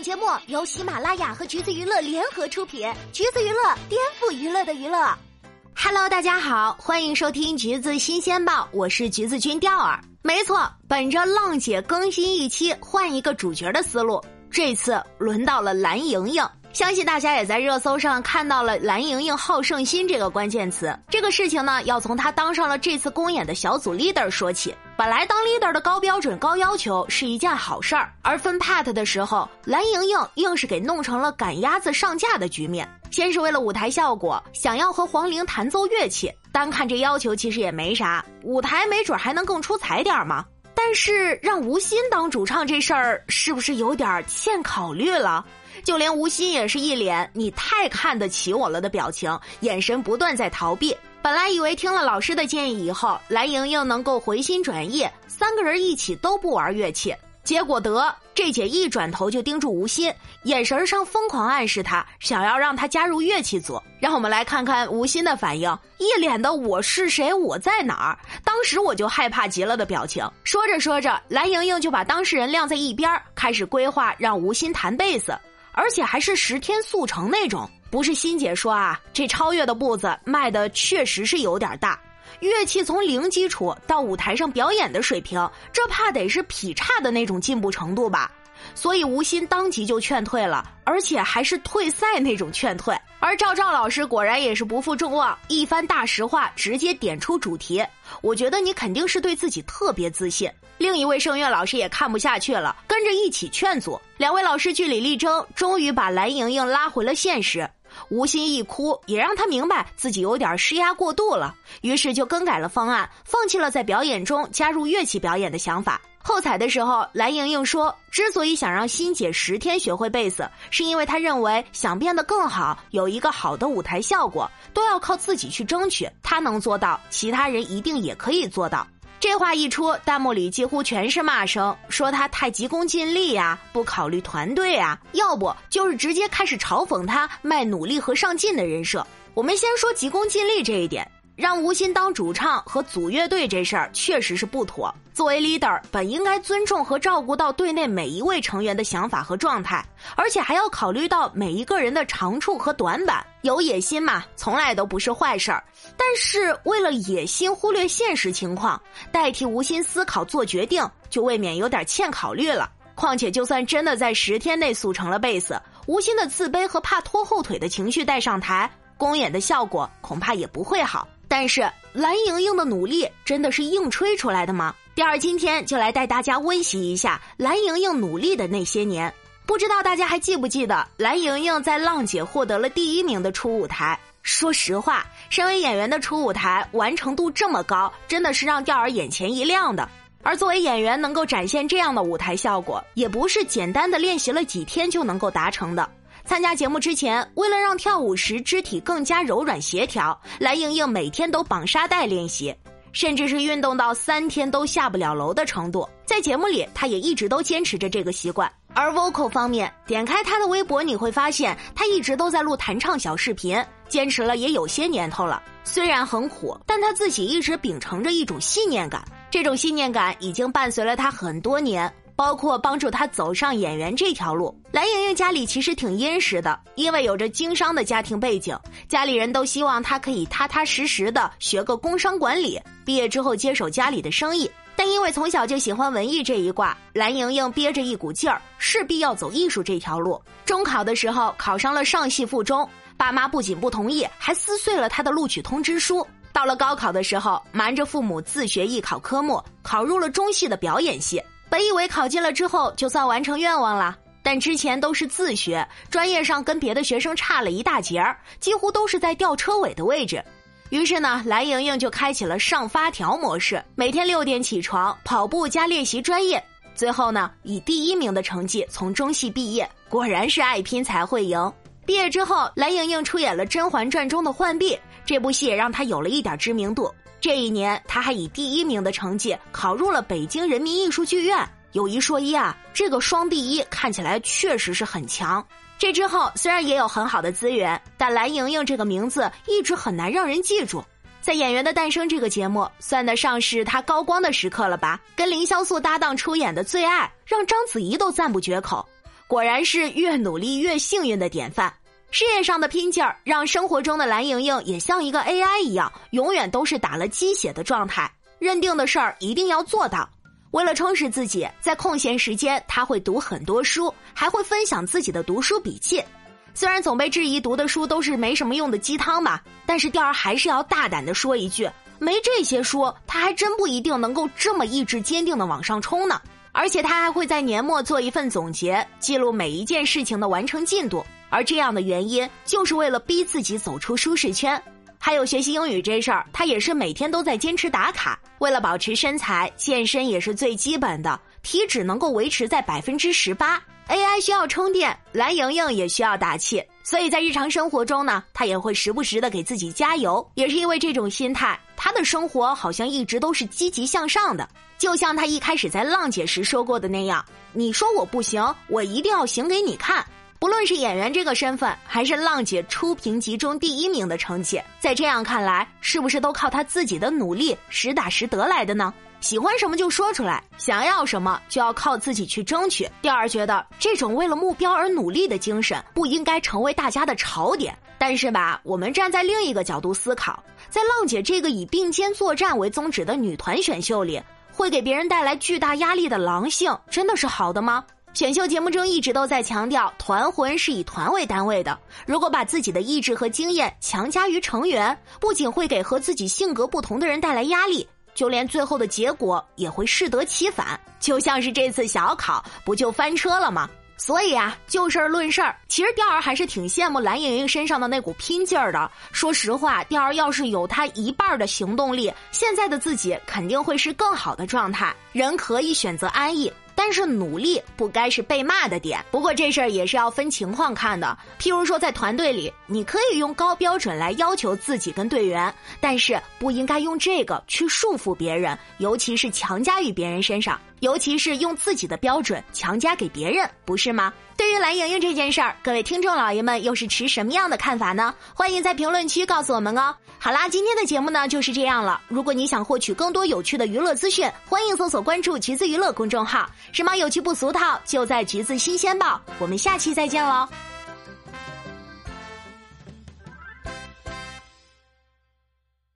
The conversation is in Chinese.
本节目由喜马拉雅和橘子娱乐联合出品，橘子娱乐颠覆娱乐的娱乐。Hello，大家好，欢迎收听橘子新鲜报，我是橘子君钓儿。没错，本着浪姐更新一期换一个主角的思路，这次轮到了蓝盈莹。相信大家也在热搜上看到了“蓝盈莹好胜心”这个关键词。这个事情呢，要从她当上了这次公演的小组 leader 说起。本来当 leader 的高标准、高要求是一件好事儿，而分 pat 的时候，蓝莹莹硬是给弄成了赶鸭子上架的局面。先是为了舞台效果，想要和黄龄弹奏乐器，单看这要求其实也没啥，舞台没准还能更出彩点儿嘛。但是让吴昕当主唱这事儿，是不是有点欠考虑了？就连吴昕也是一脸“你太看得起我了”的表情，眼神不断在逃避。本来以为听了老师的建议以后，蓝盈莹能够回心转意，三个人一起都不玩乐器。结果得这姐一转头就盯住吴昕，眼神上疯狂暗示他，想要让他加入乐器组。让我们来看看吴昕的反应，一脸的“我是谁，我在哪儿”。当时我就害怕极了的表情。说着说着，蓝盈莹就把当事人晾在一边，开始规划让吴昕弹贝斯。而且还是十天速成那种，不是欣姐说啊，这超越的步子迈的确实是有点大。乐器从零基础到舞台上表演的水平，这怕得是劈叉的那种进步程度吧。所以吴昕当即就劝退了，而且还是退赛那种劝退。而赵赵老师果然也是不负众望，一番大实话直接点出主题。我觉得你肯定是对自己特别自信。另一位声乐老师也看不下去了，跟着一起劝阻。两位老师据理力争，终于把蓝盈莹拉回了现实。吴昕一哭，也让他明白自己有点施压过度了，于是就更改了方案，放弃了在表演中加入乐器表演的想法。后采的时候，蓝盈莹说：“之所以想让欣姐十天学会贝斯，是因为她认为想变得更好，有一个好的舞台效果，都要靠自己去争取。她能做到，其他人一定也可以做到。”这话一出，弹幕里几乎全是骂声，说他太急功近利呀，不考虑团队啊，要不就是直接开始嘲讽他卖努力和上进的人设。我们先说急功近利这一点。让吴昕当主唱和组乐队这事儿确实是不妥。作为 leader，本应该尊重和照顾到队内每一位成员的想法和状态，而且还要考虑到每一个人的长处和短板。有野心嘛，从来都不是坏事儿。但是为了野心忽略现实情况，代替吴昕思考做决定，就未免有点欠考虑了。况且，就算真的在十天内速成了贝斯，吴昕的自卑和怕拖后腿的情绪带上台，公演的效果恐怕也不会好。但是蓝盈莹的努力真的是硬吹出来的吗？第二，今天就来带大家温习一下蓝盈莹努力的那些年。不知道大家还记不记得蓝盈莹在浪姐获得了第一名的初舞台？说实话，身为演员的初舞台完成度这么高，真的是让钓儿眼前一亮的。而作为演员，能够展现这样的舞台效果，也不是简单的练习了几天就能够达成的。参加节目之前，为了让跳舞时肢体更加柔软协调，蓝盈莹每天都绑沙袋练习，甚至是运动到三天都下不了楼的程度。在节目里，她也一直都坚持着这个习惯。而 vocal 方面，点开她的微博，你会发现她一直都在录弹唱小视频，坚持了也有些年头了。虽然很苦，但她自己一直秉承着一种信念感，这种信念感已经伴随了她很多年。包括帮助他走上演员这条路。蓝盈莹家里其实挺殷实的，因为有着经商的家庭背景，家里人都希望她可以踏踏实实的学个工商管理，毕业之后接手家里的生意。但因为从小就喜欢文艺这一挂，蓝盈莹憋着一股劲儿，势必要走艺术这条路。中考的时候考上了上戏附中，爸妈不仅不同意，还撕碎了他的录取通知书。到了高考的时候，瞒着父母自学艺考科目，考入了中戏的表演系。本以为考进了之后就算完成愿望了，但之前都是自学，专业上跟别的学生差了一大截儿，几乎都是在吊车尾的位置。于是呢，蓝盈莹就开启了上发条模式，每天六点起床跑步加练习专业，最后呢以第一名的成绩从中戏毕业。果然是爱拼才会赢。毕业之后，蓝盈莹出演了《甄嬛传》中的浣碧，这部戏也让她有了一点知名度。这一年，她还以第一名的成绩考入了北京人民艺术剧院。有一说一啊，这个双第一看起来确实是很强。这之后虽然也有很好的资源，但蓝盈莹这个名字一直很难让人记住。在《演员的诞生》这个节目，算得上是他高光的时刻了吧？跟凌潇肃搭档出演的《最爱》，让章子怡都赞不绝口。果然是越努力越幸运的典范。事业上的拼劲儿，让生活中的蓝莹莹也像一个 AI 一样，永远都是打了鸡血的状态，认定的事儿一定要做到。为了充实自己，在空闲时间，他会读很多书，还会分享自己的读书笔记。虽然总被质疑读的书都是没什么用的鸡汤吧，但是调儿还是要大胆的说一句：没这些书，他还真不一定能够这么意志坚定的往上冲呢。而且他还会在年末做一份总结，记录每一件事情的完成进度。而这样的原因，就是为了逼自己走出舒适圈。还有学习英语这事儿，他也是每天都在坚持打卡。为了保持身材，健身也是最基本的，体脂能够维持在百分之十八。AI 需要充电，蓝莹莹也需要打气，所以在日常生活中呢，她也会时不时的给自己加油。也是因为这种心态，她的生活好像一直都是积极向上的。就像她一开始在浪姐时说过的那样：“你说我不行，我一定要行给你看。”不论是演员这个身份，还是浪姐初评集中第一名的成绩，在这样看来，是不是都靠她自己的努力实打实得来的呢？喜欢什么就说出来，想要什么就要靠自己去争取。第二，觉得这种为了目标而努力的精神不应该成为大家的槽点。但是吧，我们站在另一个角度思考，在浪姐这个以并肩作战为宗旨的女团选秀里，会给别人带来巨大压力的狼性，真的是好的吗？选秀节目中一直都在强调，团魂是以团为单位的。如果把自己的意志和经验强加于成员，不仅会给和自己性格不同的人带来压力。就连最后的结果也会适得其反，就像是这次小考不就翻车了吗？所以啊，就事儿论事儿，其实钓儿还是挺羡慕蓝莹莹身上的那股拼劲儿的。说实话，钓儿要是有她一半的行动力，现在的自己肯定会是更好的状态。人可以选择安逸。但是努力不该是被骂的点。不过这事儿也是要分情况看的。譬如说，在团队里，你可以用高标准来要求自己跟队员，但是不应该用这个去束缚别人，尤其是强加于别人身上，尤其是用自己的标准强加给别人，不是吗？对于蓝莹莹这件事儿，各位听众老爷们又是持什么样的看法呢？欢迎在评论区告诉我们哦。好啦，今天的节目呢就是这样了。如果你想获取更多有趣的娱乐资讯，欢迎搜索关注“橘子娱乐”公众号。什么有趣不俗套，就在橘子新鲜报。我们下期再见喽。